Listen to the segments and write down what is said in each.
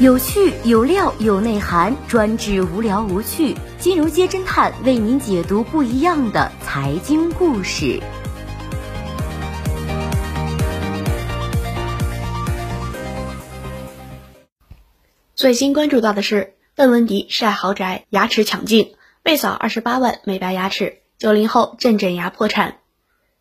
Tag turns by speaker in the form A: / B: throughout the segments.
A: 有趣有料有内涵，专治无聊无趣。金融街侦探为您解读不一样的财经故事。
B: 最新关注到的是，邓文迪晒豪宅，牙齿抢镜，被扫二十八万美白牙齿，九零后正整牙破产。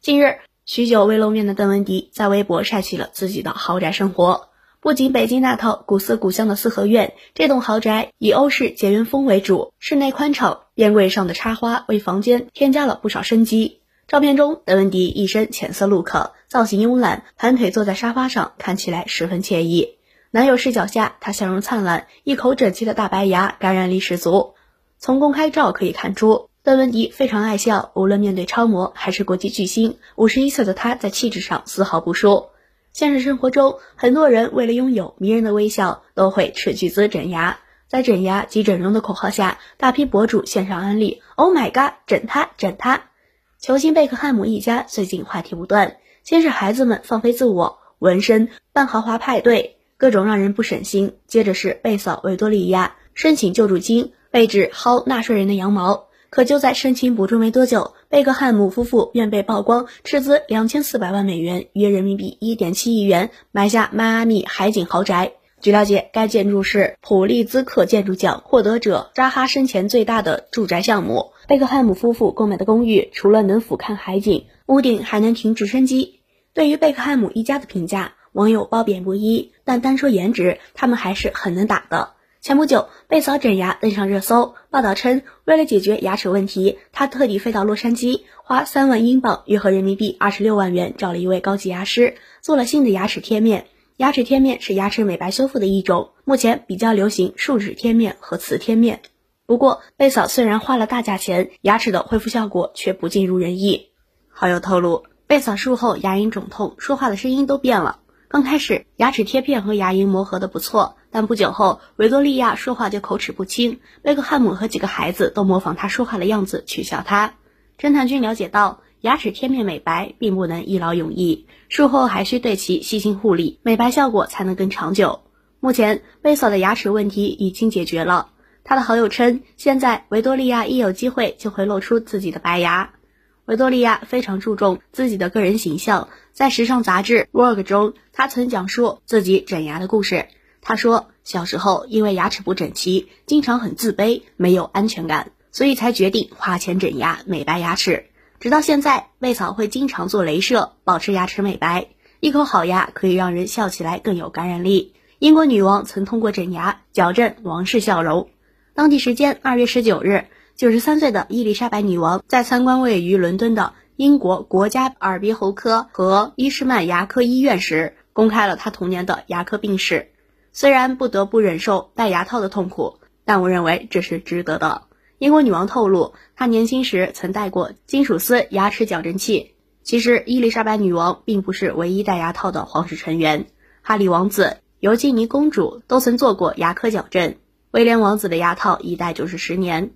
B: 近日，许久未露面的邓文迪在微博晒起了自己的豪宅生活。不仅北京那套古色古香的四合院，这栋豪宅以欧式简约风为主，室内宽敞，边柜上的插花为房间添加了不少生机。照片中，邓文迪一身浅色 look，造型慵懒，盘腿坐在沙发上，看起来十分惬意。男友视角下，她笑容灿烂，一口整齐的大白牙，感染力十足。从公开照可以看出，邓文迪非常爱笑，无论面对超模还是国际巨星，五十一岁的她在气质上丝毫不输。现实生活中，很多人为了拥有迷人的微笑，都会斥巨资整牙。在整牙及整容的口号下，大批博主线上安利：“Oh my god，整他，整他！”球星贝克汉姆一家最近话题不断，先是孩子们放飞自我，纹身办豪华派对。各种让人不省心。接着是贝嫂维多利亚申请救助金，被指薅纳税人的羊毛。可就在申请补助没多久，贝克汉姆夫妇便被曝光斥资两千四百万美元（约人民币一点七亿元）买下迈阿密海景豪宅。据了解，该建筑是普利兹克建筑奖获得者扎哈生前最大的住宅项目。贝克汉姆夫妇购买的公寓除了能俯瞰海景，屋顶还能停直升机。对于贝克汉姆一家的评价。网友褒贬不一，但单说颜值，他们还是很能打的。前不久，贝嫂整牙登上热搜。报道称，为了解决牙齿问题，她特地飞到洛杉矶，花三万英镑（约合人民币二十六万元）找了一位高级牙师，做了新的牙齿贴面。牙齿贴面是牙齿美白修复的一种，目前比较流行树脂贴面和瓷贴面。不过，贝嫂虽然花了大价钱，牙齿的恢复效果却不尽如人意。好友透露，贝嫂术后牙龈肿痛，说话的声音都变了。刚开始牙齿贴片和牙龈磨合的不错，但不久后维多利亚说话就口齿不清，贝克汉姆和几个孩子都模仿他说话的样子取笑他。侦探君了解到，牙齿贴面美白并不能一劳永逸，术后还需对其细心护理，美白效果才能更长久。目前贝嫂的牙齿问题已经解决了，他的好友称，现在维多利亚一有机会就会露出自己的白牙。维多利亚非常注重自己的个人形象，在时尚杂志《Vogue》中，她曾讲述自己整牙的故事。她说，小时候因为牙齿不整齐，经常很自卑，没有安全感，所以才决定花钱整牙美白牙齿。直到现在，贝嫂会经常做镭射，保持牙齿美白。一口好牙可以让人笑起来更有感染力。英国女王曾通过整牙矫正王室笑容。当地时间二月十九日。九十三岁的伊丽莎白女王在参观位于伦敦的英国国家耳鼻喉科和伊士曼牙科医院时，公开了她童年的牙科病史。虽然不得不忍受戴牙套的痛苦，但我认为这是值得的。英国女王透露，她年轻时曾戴过金属丝牙齿矫正器。其实，伊丽莎白女王并不是唯一戴牙套的皇室成员，哈里王子、尤金尼公主都曾做过牙科矫正。威廉王子的牙套一戴就是十年。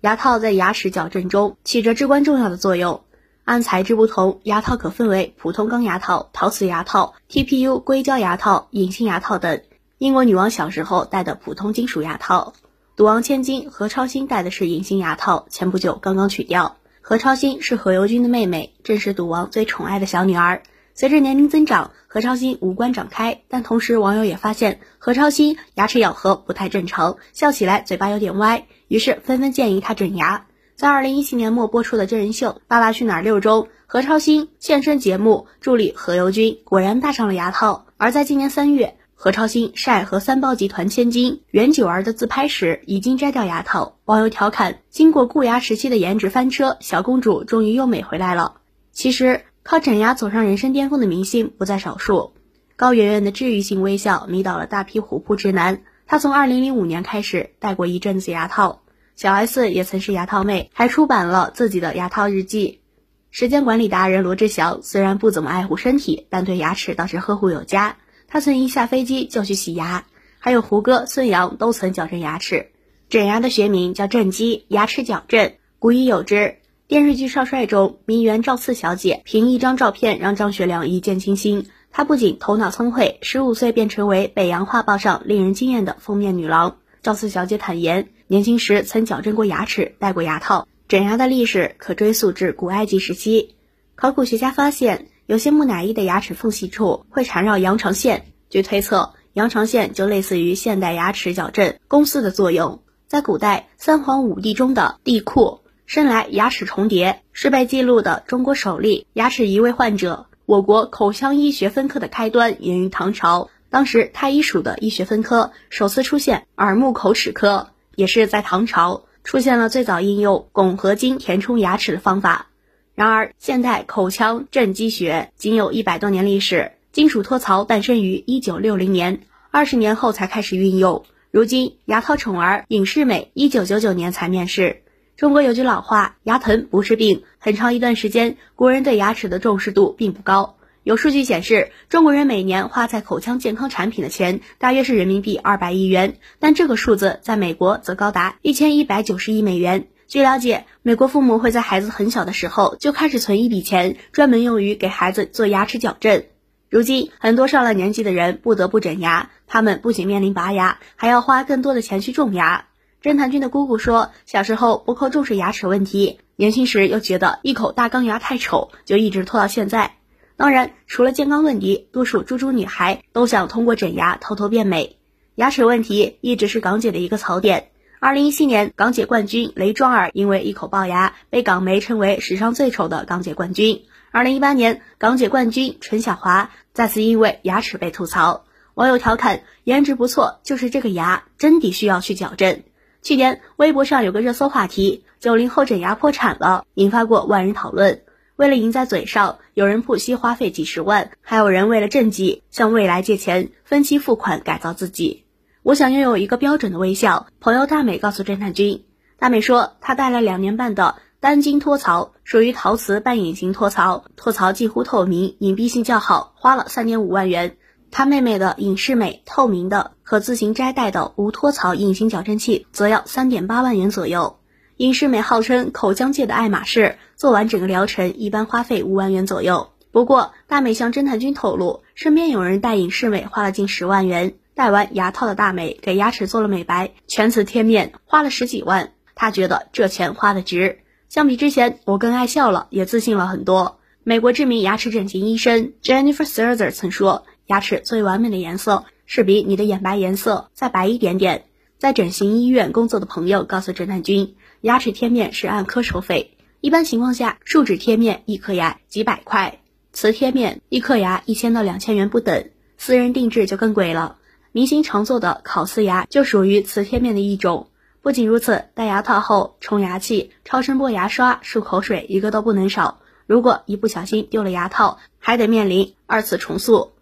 B: 牙套在牙齿矫正中起着至关重要的作用。按材质不同，牙套可分为普通钢牙套、陶瓷牙套、TPU 硅胶牙套、隐形牙套等。英国女王小时候戴的普通金属牙套，赌王千金何超欣戴的是隐形牙套，前不久刚刚取掉。何超欣是何猷君的妹妹，正是赌王最宠爱的小女儿。随着年龄增长，何超欣五官长开，但同时网友也发现何超欣牙齿咬合不太正常，笑起来嘴巴有点歪。于是纷纷建议她整牙。在二零一七年末播出的真人秀《爸爸去哪儿六》中，何超欣现身节目助理何猷君，果然戴上了牙套。而在今年三月，何超欣晒和三包集团千金袁九儿的自拍时，已经摘掉牙套。网友调侃：经过固牙时期的颜值翻车，小公主终于又美回来了。其实，靠整牙走上人生巅峰的明星不在少数。高圆圆的治愈性微笑迷倒了大批虎扑直男。她从二零零五年开始戴过一阵子牙套，小 S 也曾是牙套妹，还出版了自己的牙套日记。时间管理达人罗志祥虽然不怎么爱护身体，但对牙齿倒是呵护有加。他曾一下飞机就去洗牙，还有胡歌、孙杨都曾矫正牙齿。整牙的学名叫正畸，牙齿矫正，古已有之。电视剧《少帅》中，名媛赵四小姐凭一张照片让张学良一见倾心。她不仅头脑聪慧，十五岁便成为北洋画报上令人惊艳的封面女郎。赵四小姐坦言，年轻时曾矫正过牙齿，戴过牙套。整牙的历史可追溯至古埃及时期。考古学家发现，有些木乃伊的牙齿缝隙处会缠绕羊肠线。据推测，羊肠线就类似于现代牙齿矫正公司的作用。在古代三皇五帝中的帝喾生来牙齿重叠，是被记录的中国首例牙齿移位患者。我国口腔医学分科的开端源于唐朝，当时太医署的医学分科首次出现耳目口齿科，也是在唐朝。出现了最早应用汞合金填充牙齿的方法。然而，现代口腔正畸学仅有一百多年历史，金属托槽诞生于一九六零年，二十年后才开始运用。如今，牙套宠儿尹世美一九九九年才面世。中国有句老话：“牙疼不是病。”很长一段时间，国人对牙齿的重视度并不高。有数据显示，中国人每年花在口腔健康产品的钱大约是人民币二百亿元，但这个数字在美国则高达一千一百九十亿美元。据了解，美国父母会在孩子很小的时候就开始存一笔钱，专门用于给孩子做牙齿矫正。如今，很多上了年纪的人不得不整牙，他们不仅面临拔牙，还要花更多的钱去种牙。侦探君的姑姑说，小时候不够重视牙齿问题，年轻时又觉得一口大钢牙太丑，就一直拖到现在。当然，除了健康问题，多数猪猪女孩都想通过整牙偷偷变美。牙齿问题一直是港姐的一个槽点。二零一七年，港姐冠军雷庄儿因为一口龅牙，被港媒称为史上最丑的港姐冠军。二零一八年，港姐冠军陈晓华再次因为牙齿被吐槽，网友调侃：“颜值不错，就是这个牙真的需要去矫正。”去年，微博上有个热搜话题：“九零后整牙破产了”，引发过万人讨论。为了赢在嘴上，有人不惜花费几十万，还有人为了政绩向未来借钱分期付款改造自己。我想拥有一个标准的微笑。朋友大美告诉侦探君，大美说她戴了两年半的单晶托槽，属于陶瓷半隐形托槽，托槽近乎透明，隐蔽性较好，花了三点五万元。她妹妹的隐适美透明的可自行摘戴的无托槽隐形矫正器，则要三点八万元左右。隐适美号称口腔界的爱马仕，做完整个疗程一般花费五万元左右。不过，大美向侦探君透露，身边有人戴隐适美花了近十万元。戴完牙套的大美给牙齿做了美白，全瓷贴面，花了十几万。她觉得这钱花的值。相比之前，我更爱笑了，也自信了很多。美国知名牙齿整形医生 Jennifer s e r z e r 曾说，牙齿最完美的颜色是比你的眼白颜色再白一点点。在整形医院工作的朋友告诉侦探君。牙齿贴面是按颗收费，一般情况下，树脂贴面一颗牙几百块，瓷贴面一颗牙一千到两千元不等，私人定制就更贵了。明星常做的烤瓷牙就属于瓷贴面的一种。不仅如此，戴牙套后冲牙器、超声波牙刷、漱口水一个都不能少。如果一不小心丢了牙套，还得面临二次重塑。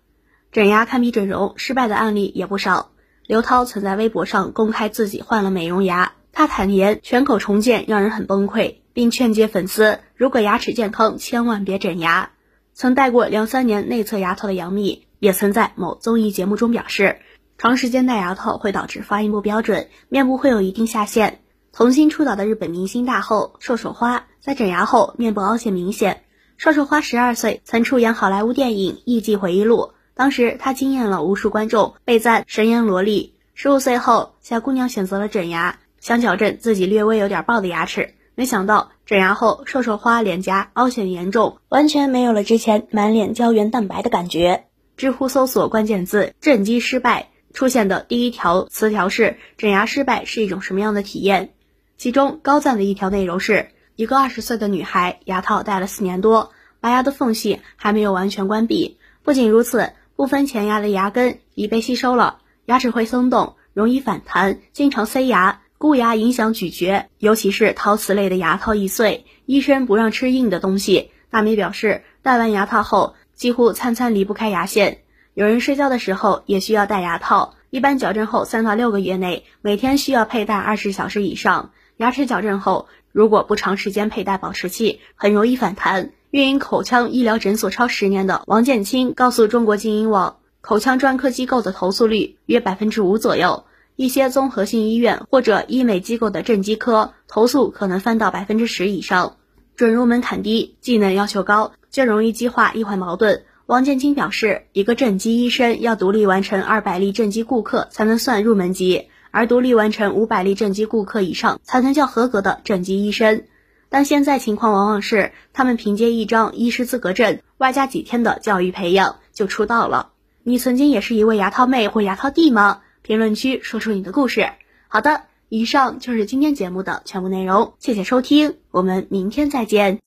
B: 整牙堪比整容，失败的案例也不少。刘涛曾在微博上公开自己换了美容牙。他坦言，全口重建让人很崩溃，并劝诫粉丝，如果牙齿健康，千万别整牙。曾戴过两三年内侧牙套的杨幂，也曾在某综艺节目中表示，长时间戴牙套会导致发音不标准，面部会有一定下陷。童星出道的日本明星大后瘦手花，在整牙后面部凹陷明显。瘦手花十二岁曾出演好莱坞电影《艺伎回忆录》，当时她惊艳了无数观众，被赞神颜萝莉。十五岁后，小姑娘选择了整牙。想矫正自己略微有点爆的牙齿，没想到整牙后，瘦瘦花脸颊凹陷严重，完全没有了之前满脸胶原蛋白的感觉。知乎搜索关键字“正畸失败”，出现的第一条词条是“整牙失败是一种什么样的体验”。其中高赞的一条内容是一个二十岁的女孩，牙套戴了四年多，拔牙的缝隙还没有完全关闭。不仅如此，部分前牙的牙根已被吸收了，牙齿会松动，容易反弹，经常塞牙。箍牙影响咀嚼，尤其是陶瓷类的牙套易碎，医生不让吃硬的东西。大美表示，戴完牙套后几乎餐餐离不开牙线，有人睡觉的时候也需要戴牙套。一般矫正后三到六个月内，每天需要佩戴二十小时以上。牙齿矫正后，如果不长时间佩戴保持器，很容易反弹。运营口腔医疗诊所超十年的王建清告诉中国精英网，口腔专科机构的投诉率约百分之五左右。一些综合性医院或者医美机构的正畸科投诉可能翻到百分之十以上，准入门槛低，技能要求高，就容易激化医患矛盾。王建清表示，一个正畸医生要独立完成二百例正畸顾客才能算入门级，而独立完成五百例正畸顾客以上才能叫合格的正畸医生。但现在情况往往是，他们凭借一张医师资格证，外加几天的教育培养就出道了。你曾经也是一位牙套妹或牙套弟吗？评论区说出你的故事。好的，以上就是今天节目的全部内容，谢谢收听，我们明天再见。